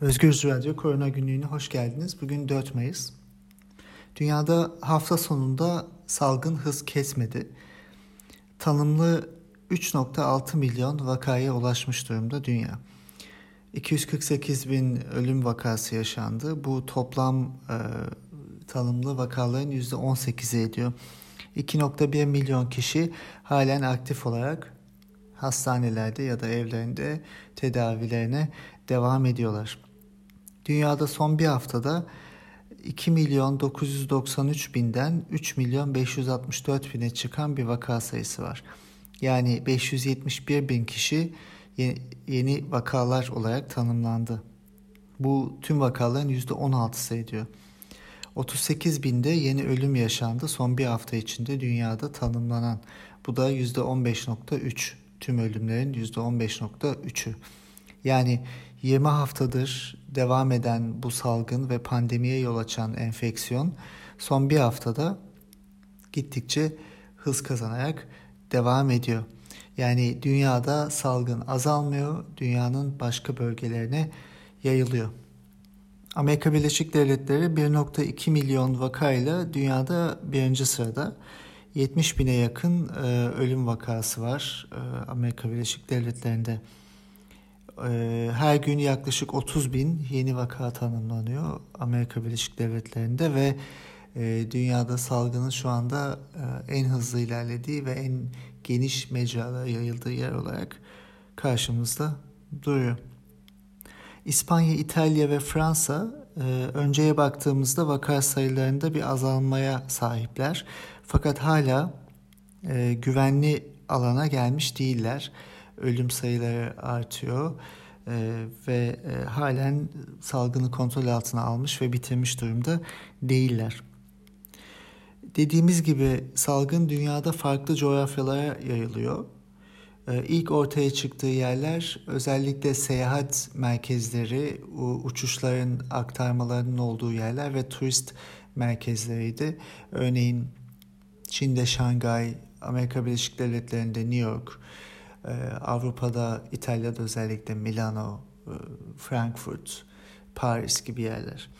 Özgür Radyo Korona Günlüğü'ne hoş geldiniz. Bugün 4 Mayıs. Dünyada hafta sonunda salgın hız kesmedi. Tanımlı 3.6 milyon vakaya ulaşmış durumda dünya. 248 bin ölüm vakası yaşandı. Bu toplam e, tanımlı vakaların %18'i ediyor. 2.1 milyon kişi halen aktif olarak hastanelerde ya da evlerinde tedavilerine devam ediyorlar. Dünyada son bir haftada 2 milyon 993 binden 3 milyon 564 bine çıkan bir vaka sayısı var. Yani 571 bin kişi yeni vakalar olarak tanımlandı. Bu tüm vakaların %16'sı ediyor. 38 binde yeni ölüm yaşandı son bir hafta içinde dünyada tanımlanan. Bu da %15.3 tüm ölümlerin %15.3'ü. Yani 20 haftadır devam eden bu salgın ve pandemiye yol açan enfeksiyon son bir haftada gittikçe hız kazanarak devam ediyor. Yani dünyada salgın azalmıyor, dünyanın başka bölgelerine yayılıyor. Amerika Birleşik Devletleri 1.2 milyon vakayla dünyada birinci sırada. 70 bine yakın e, ölüm vakası var e, Amerika Birleşik Devletleri'nde. E, her gün yaklaşık 30 bin yeni vaka tanımlanıyor Amerika Birleşik Devletleri'nde ve e, dünyada salgının şu anda e, en hızlı ilerlediği ve en geniş mecrada yayıldığı yer olarak karşımızda duruyor. İspanya, İtalya ve Fransa e, önceye baktığımızda vaka sayılarında bir azalmaya sahipler. Fakat hala güvenli alana gelmiş değiller. Ölüm sayıları artıyor e, ve e, halen salgını kontrol altına almış ve bitirmiş durumda değiller. Dediğimiz gibi salgın dünyada farklı coğrafyalara yayılıyor. Ee, ilk ortaya çıktığı yerler özellikle seyahat merkezleri, uçuşların aktarmalarının olduğu yerler ve turist merkezleriydi. Örneğin Çin'de Şangay, Amerika Birleşik Devletleri'nde New York, e, Avrupa'da İtalya'da özellikle Milano, e, Frankfurt, Paris gibi yerler.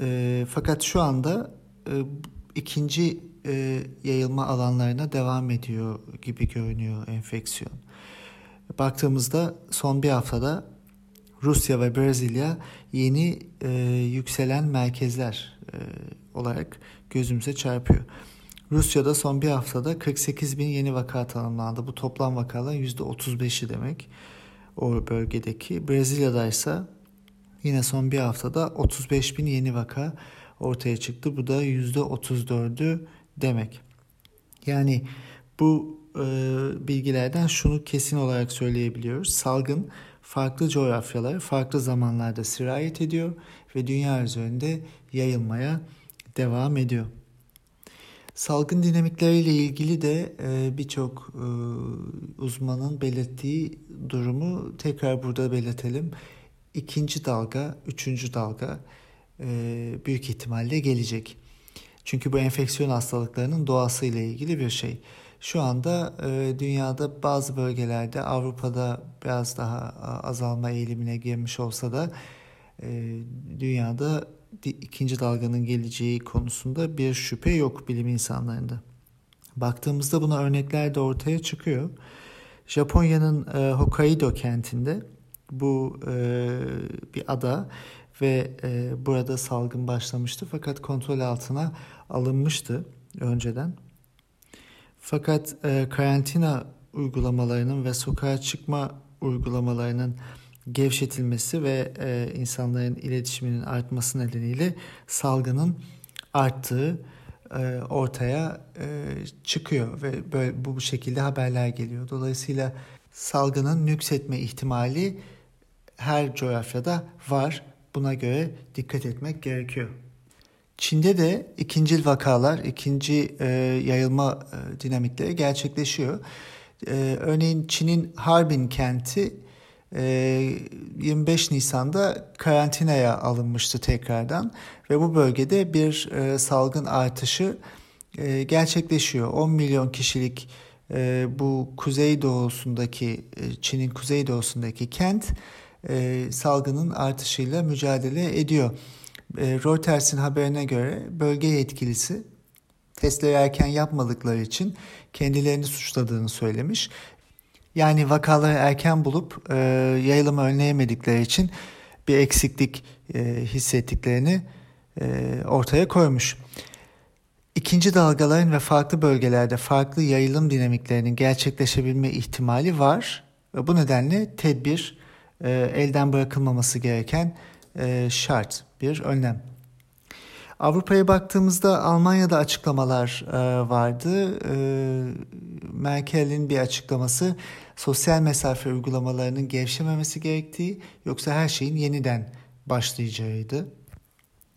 E, fakat şu anda ikinci e, yayılma alanlarına devam ediyor gibi görünüyor enfeksiyon. Baktığımızda son bir haftada Rusya ve Brezilya yeni e, yükselen merkezler e, olarak gözümüze çarpıyor. Rusya'da son bir haftada 48 bin yeni vaka tanımlandı. Bu toplam vakaların %35'i demek o bölgedeki. Brezilya'da ise yine son bir haftada 35 bin yeni vaka ortaya çıktı. Bu da %34'ü demek. Yani bu e, bilgilerden şunu kesin olarak söyleyebiliyoruz. Salgın farklı coğrafyalar, farklı zamanlarda sirayet ediyor ve dünya üzerinde yayılmaya devam ediyor. Salgın dinamikleriyle ilgili de e, birçok e, uzmanın belirttiği durumu tekrar burada belirtelim. İkinci dalga, üçüncü dalga e, büyük ihtimalle gelecek. Çünkü bu enfeksiyon hastalıklarının doğasıyla ilgili bir şey. Şu anda dünyada bazı bölgelerde Avrupa'da biraz daha azalma eğilimine girmiş olsa da e, dünyada ikinci dalganın geleceği konusunda bir şüphe yok bilim insanlarında. Baktığımızda buna örnekler de ortaya çıkıyor. Japonya'nın e, Hokkaido kentinde bu e, bir ada ve e, burada salgın başlamıştı fakat kontrol altına alınmıştı önceden. Fakat e, karantina uygulamalarının ve sokağa çıkma uygulamalarının gevşetilmesi ve e, insanların iletişiminin artması nedeniyle salgının arttığı e, ortaya e, çıkıyor ve böyle bu şekilde haberler geliyor. Dolayısıyla salgının nüksetme ihtimali her coğrafyada var Buna göre dikkat etmek gerekiyor. Çin'de de ikincil vakalar, ikinci e, yayılma e, dinamikleri gerçekleşiyor. E, örneğin Çin'in Harbin kenti 25 Nisan'da karantinaya alınmıştı tekrardan ve bu bölgede bir e, salgın artışı e, gerçekleşiyor. 10 milyon kişilik e, bu kuzey doğusundaki Çin'in kuzey doğusundaki kent salgının artışıyla mücadele ediyor. Reuters'in haberine göre bölge yetkilisi testleri erken yapmadıkları için kendilerini suçladığını söylemiş. Yani vakaları erken bulup e, yayılımı önleyemedikleri için bir eksiklik e, hissettiklerini e, ortaya koymuş. İkinci dalgaların ve farklı bölgelerde farklı yayılım dinamiklerinin gerçekleşebilme ihtimali var. Ve bu nedenle tedbir e, elden bırakılmaması gereken e, şart bir önlem. Avrupa'ya baktığımızda Almanya'da açıklamalar e, vardı. E, Merkel'in bir açıklaması sosyal mesafe uygulamalarının gevşememesi gerektiği yoksa her şeyin yeniden başlayacağıydı.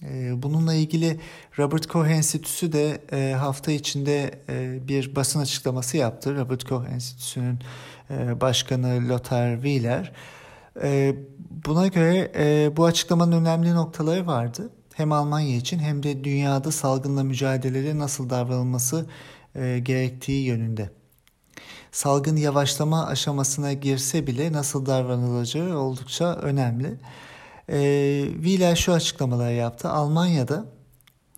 E, bununla ilgili Robert Koch Enstitüsü de e, hafta içinde e, bir basın açıklaması yaptı. Robert Koch Enstitüsü'nün başkanı Lothar Wieler. Buna göre bu açıklamanın önemli noktaları vardı hem Almanya için hem de dünyada salgınla mücadelede nasıl davranılması e, gerektiği yönünde. Salgın yavaşlama aşamasına girse bile nasıl davranılacağı oldukça önemli. E, Wieler şu açıklamalar yaptı. Almanya'da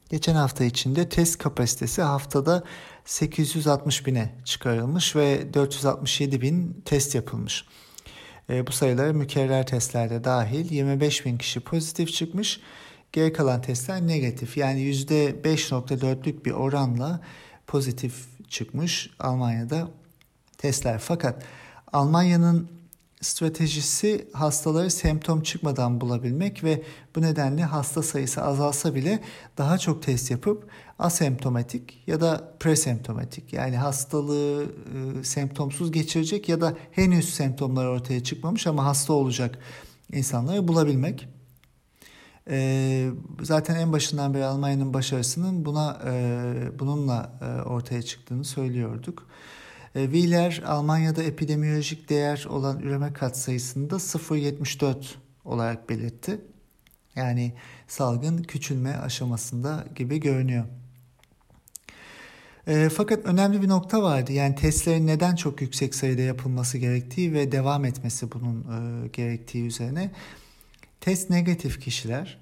geçen hafta içinde test kapasitesi haftada 860 bine çıkarılmış ve 467 bin test yapılmış. E, bu sayıları mükerrer testlerde dahil 25 bin kişi pozitif çıkmış Geri kalan testler negatif yani %5.4'lük bir oranla pozitif çıkmış Almanya'da testler. Fakat Almanya'nın stratejisi hastaları semptom çıkmadan bulabilmek ve bu nedenle hasta sayısı azalsa bile daha çok test yapıp asemptomatik ya da presemptomatik yani hastalığı e, semptomsuz geçirecek ya da henüz semptomlar ortaya çıkmamış ama hasta olacak insanları bulabilmek. E, zaten en başından beri Almanya'nın başarısının buna e, bununla e, ortaya çıktığını söylüyorduk. E, Wieler Almanya'da epidemiolojik değer olan üreme katsayısını da 0.74 olarak belirtti. Yani salgın küçülme aşamasında gibi görünüyor. E, fakat önemli bir nokta vardı. Yani testlerin neden çok yüksek sayıda yapılması gerektiği ve devam etmesi bunun e, gerektiği üzerine. Test negatif kişiler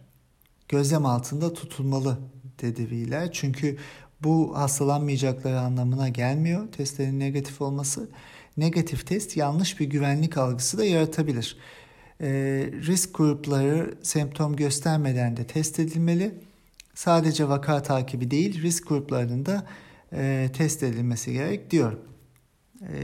gözlem altında tutulmalı Wheeler. Çünkü bu hastalanmayacakları anlamına gelmiyor testlerin negatif olması. Negatif test yanlış bir güvenlik algısı da yaratabilir. E, risk grupları semptom göstermeden de test edilmeli. Sadece vaka takibi değil risk gruplarının da e, test edilmesi gerek diyor. E,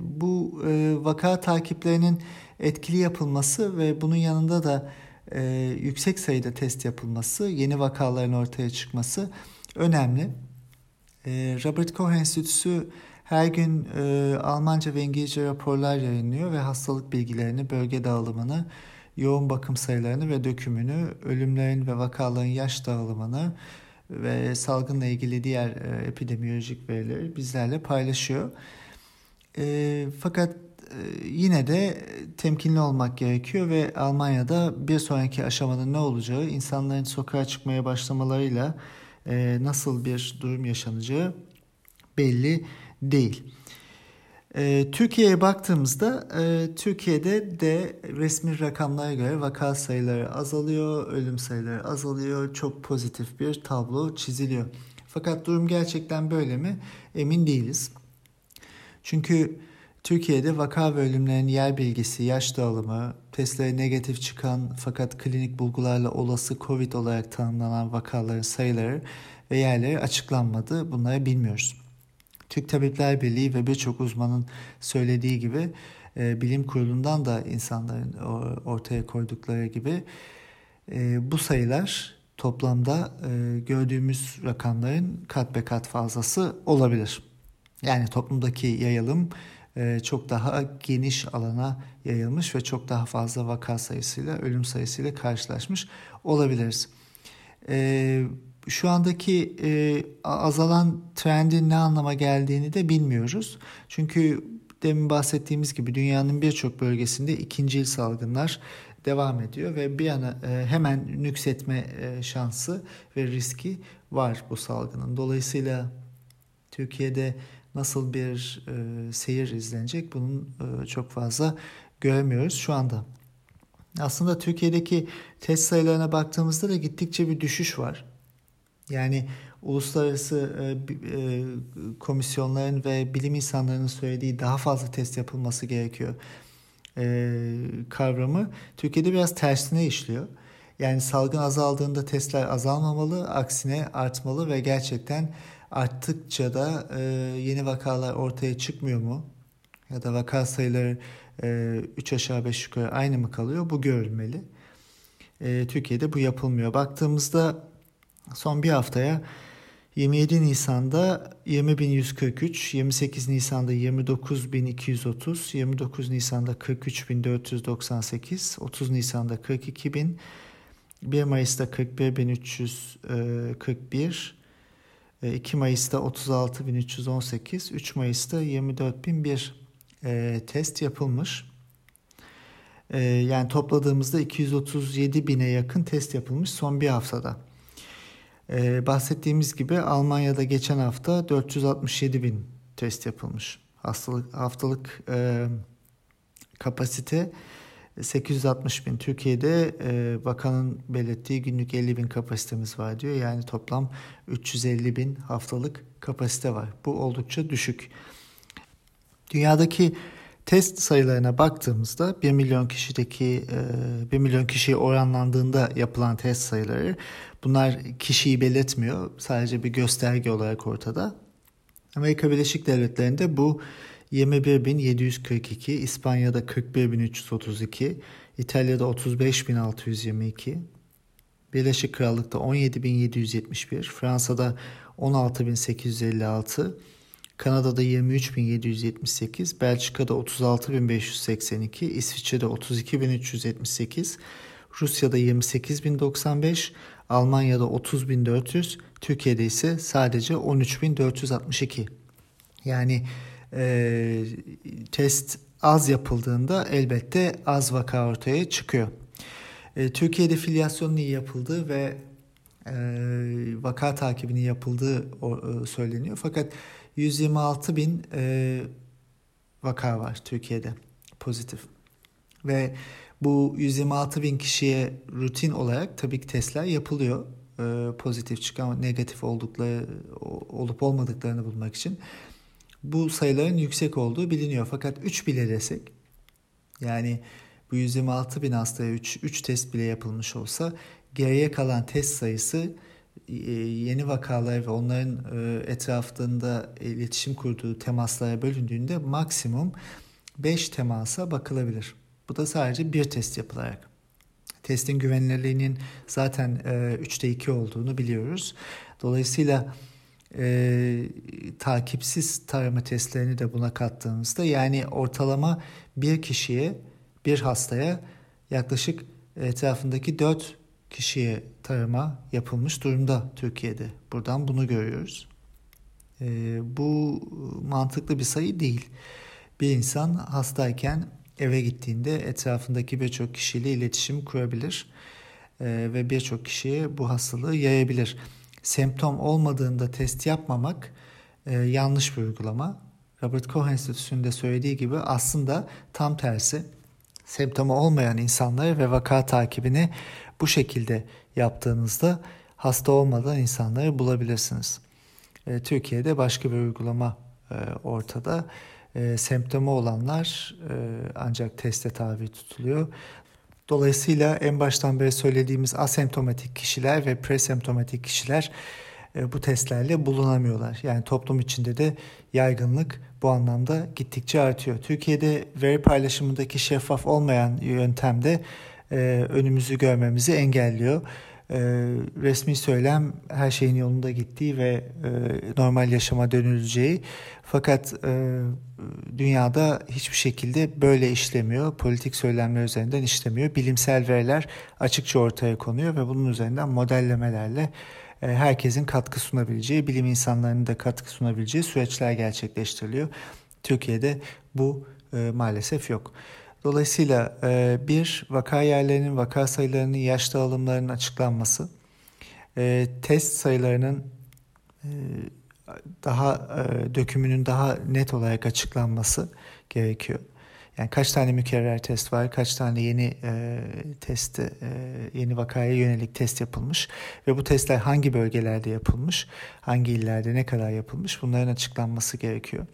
bu e, vaka takiplerinin etkili yapılması ve bunun yanında da e, yüksek sayıda test yapılması, yeni vakaların ortaya çıkması önemli. E, Robert Koch Enstitüsü her gün e, Almanca ve İngilizce raporlar yayınlıyor ve hastalık bilgilerini, bölge dağılımını, yoğun bakım sayılarını ve dökümünü, ölümlerin ve vakaların yaş dağılımını ve salgınla ilgili diğer e, epidemiolojik verileri bizlerle paylaşıyor. E, fakat yine de temkinli olmak gerekiyor ve Almanya'da bir sonraki aşamanın ne olacağı, insanların sokağa çıkmaya başlamalarıyla e, nasıl bir durum yaşanacağı belli değil. E, Türkiye'ye baktığımızda e, Türkiye'de de resmi rakamlara göre vaka sayıları azalıyor, ölüm sayıları azalıyor, çok pozitif bir tablo çiziliyor. Fakat durum gerçekten böyle mi? Emin değiliz. Çünkü Türkiye'de vaka ve ölümlerin yer bilgisi, yaş dağılımı, testlere negatif çıkan fakat klinik bulgularla olası COVID olarak tanımlanan vakaların sayıları ve yerleri açıklanmadı. Bunları bilmiyoruz. Türk Tabipler Birliği ve birçok uzmanın söylediği gibi e, bilim kurulundan da insanların ortaya koydukları gibi e, bu sayılar toplamda e, gördüğümüz rakamların kat be kat fazlası olabilir. Yani toplumdaki yayılım çok daha geniş alana yayılmış ve çok daha fazla vaka sayısıyla, ölüm sayısıyla karşılaşmış olabiliriz. E, şu andaki e, azalan trendin ne anlama geldiğini de bilmiyoruz. Çünkü demin bahsettiğimiz gibi dünyanın birçok bölgesinde ikinci salgınlar devam ediyor ve bir yana hemen nüksetme şansı ve riski var bu salgının. Dolayısıyla Türkiye'de nasıl bir e, seyir izlenecek bunun e, çok fazla göremiyoruz şu anda. Aslında Türkiye'deki test sayılarına baktığımızda da gittikçe bir düşüş var. Yani uluslararası e, e, komisyonların ve bilim insanlarının söylediği daha fazla test yapılması gerekiyor e, kavramı Türkiye'de biraz tersine işliyor. Yani salgın azaldığında testler azalmamalı, aksine artmalı ve gerçekten arttıkça da e, yeni vakalar ortaya çıkmıyor mu? Ya da vaka sayıları e, 3 aşağı 5 yukarı aynı mı kalıyor? Bu görülmeli. E, Türkiye'de bu yapılmıyor. Baktığımızda son bir haftaya 27 Nisan'da 20.143, 28 Nisan'da 29.230, 29 Nisan'da 43.498, 30 Nisan'da 42.000, 1 Mayıs'ta 41.341, 2 Mayıs'ta 36.318, 3 Mayıs'ta 24.001 e, test yapılmış. E, yani topladığımızda 237 bine yakın test yapılmış son bir haftada. Bahsettiğimiz gibi Almanya'da geçen hafta 467 bin test yapılmış. Hastalık haftalık e, kapasite 860 bin. Türkiye'de e, bakanın belirttiği günlük 50 bin kapasitemiz var diyor. Yani toplam 350 bin haftalık kapasite var. Bu oldukça düşük. Dünyadaki test sayılarına baktığımızda 1 milyon kişideki 1 e, milyon kişiye oranlandığında yapılan test sayıları bunlar kişiyi belirtmiyor. Sadece bir gösterge olarak ortada. Amerika Birleşik Devletleri'nde bu 21.742, İspanya'da 41.332, İtalya'da 35.622, Birleşik Krallık'ta 17.771, Fransa'da 16.856, Kanada'da 23.778, Belçika'da 36.582, İsviçre'de 32.378, Rusya'da 28.095, Almanya'da 30.400, Türkiye'de ise sadece 13.462. Yani e, test az yapıldığında elbette az vaka ortaya çıkıyor. E, Türkiye'de filyasyonun iyi yapıldığı ve e, vaka takibinin yapıldığı o, e, söyleniyor. Fakat 126 bin e, vaka var Türkiye'de pozitif. Ve bu 126 bin kişiye rutin olarak tabii ki testler yapılıyor. E, pozitif çıkan negatif oldukları olup olmadıklarını bulmak için. Bu sayıların yüksek olduğu biliniyor. Fakat 3 bile desek yani bu 126 bin hastaya 3, 3 test bile yapılmış olsa geriye kalan test sayısı e, yeni vakalar ve onların e, etrafında iletişim kurduğu temaslara bölündüğünde maksimum 5 temasa bakılabilir. Bu da sadece bir test yapılarak. Testin güvenilirliğinin zaten 3'te e, 2 olduğunu biliyoruz. Dolayısıyla e, takipsiz tarama testlerini de buna kattığımızda yani ortalama bir kişiye bir hastaya yaklaşık etrafındaki 4 kişiye tarama yapılmış durumda Türkiye'de. Buradan bunu görüyoruz. E, bu mantıklı bir sayı değil. Bir insan hastayken eve gittiğinde etrafındaki birçok kişiyle iletişim kurabilir e, ve birçok kişiye bu hastalığı yayabilir. Semptom olmadığında test yapmamak e, yanlış bir uygulama. Robert Koch Enstitüsü'nde söylediği gibi aslında tam tersi semptomu olmayan insanları ve vaka takibini bu şekilde yaptığınızda hasta olmadan insanları bulabilirsiniz. E, Türkiye'de başka bir uygulama e, ortada. E, semptomu olanlar e, ancak teste tabi tutuluyor. Dolayısıyla en baştan beri söylediğimiz asemptomatik kişiler ve presemptomatik kişiler e, bu testlerle bulunamıyorlar. Yani toplum içinde de yaygınlık bu anlamda gittikçe artıyor. Türkiye'de veri paylaşımındaki şeffaf olmayan yöntemde e, önümüzü görmemizi engelliyor. E, resmi söylem her şeyin yolunda gittiği ve e, normal yaşama dönüleceği. Fakat e, dünyada hiçbir şekilde böyle işlemiyor. Politik söylemler üzerinden işlemiyor. Bilimsel veriler açıkça ortaya konuyor ve bunun üzerinden modellemelerle e, herkesin katkı sunabileceği, bilim insanlarının da katkı sunabileceği süreçler gerçekleştiriliyor. Türkiye'de bu e, maalesef yok. Dolayısıyla e, bir vaka yerlerinin, vaka sayılarının, yaş dağılımlarının açıklanması, e, test sayılarının e, daha dökümünün daha net olarak açıklanması gerekiyor. Yani kaç tane mükerrer test var, kaç tane yeni e, test, e, yeni vakaya yönelik test yapılmış ve bu testler hangi bölgelerde yapılmış, hangi illerde ne kadar yapılmış bunların açıklanması gerekiyor.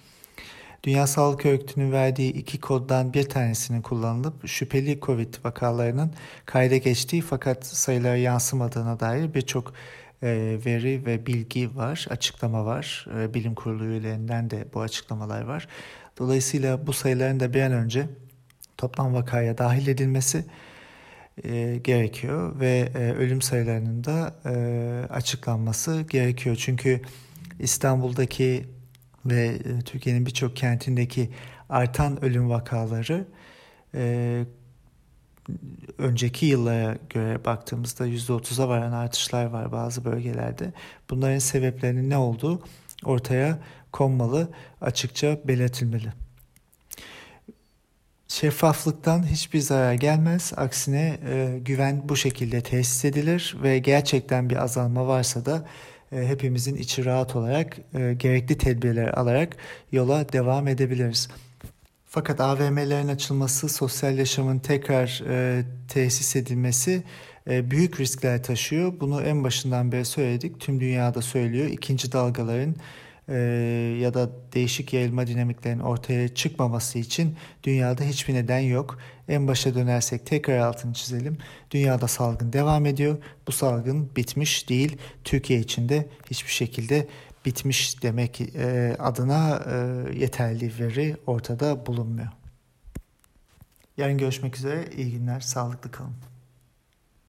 Dünya Sağlık Örgütü'nün verdiği iki koddan bir tanesinin kullanılıp şüpheli COVID vakalarının kayda geçtiği fakat sayılara yansımadığına dair birçok e, veri ve bilgi var, açıklama var. E, bilim kurulu üyelerinden de bu açıklamalar var. Dolayısıyla bu sayıların da bir an önce toplam vakaya dahil edilmesi e, gerekiyor ve ölüm sayılarının da açıklanması gerekiyor. Çünkü İstanbul'daki ve Türkiye'nin birçok kentindeki artan ölüm vakaları önceki yıllara göre baktığımızda %30'a varan artışlar var bazı bölgelerde. Bunların sebeplerinin ne olduğu ortaya konmalı, açıkça belirtilmeli. Şeffaflıktan hiçbir zarar gelmez. Aksine e, güven bu şekilde tesis edilir ve gerçekten bir azalma varsa da e, hepimizin içi rahat olarak e, gerekli tedbirler alarak yola devam edebiliriz. Fakat AVM'lerin açılması, sosyal yaşamın tekrar e, tesis edilmesi e, büyük riskler taşıyor. Bunu en başından beri söyledik. Tüm dünyada söylüyor. İkinci dalgaların e, ya da değişik yayılma dinamiklerin ortaya çıkmaması için dünyada hiçbir neden yok. En başa dönersek tekrar altını çizelim. Dünyada salgın devam ediyor. Bu salgın bitmiş değil. Türkiye için de hiçbir şekilde bitmiş demek e, adına e, yeterli veri ortada bulunmuyor. Yarın görüşmek üzere. İyi günler. Sağlıklı kalın.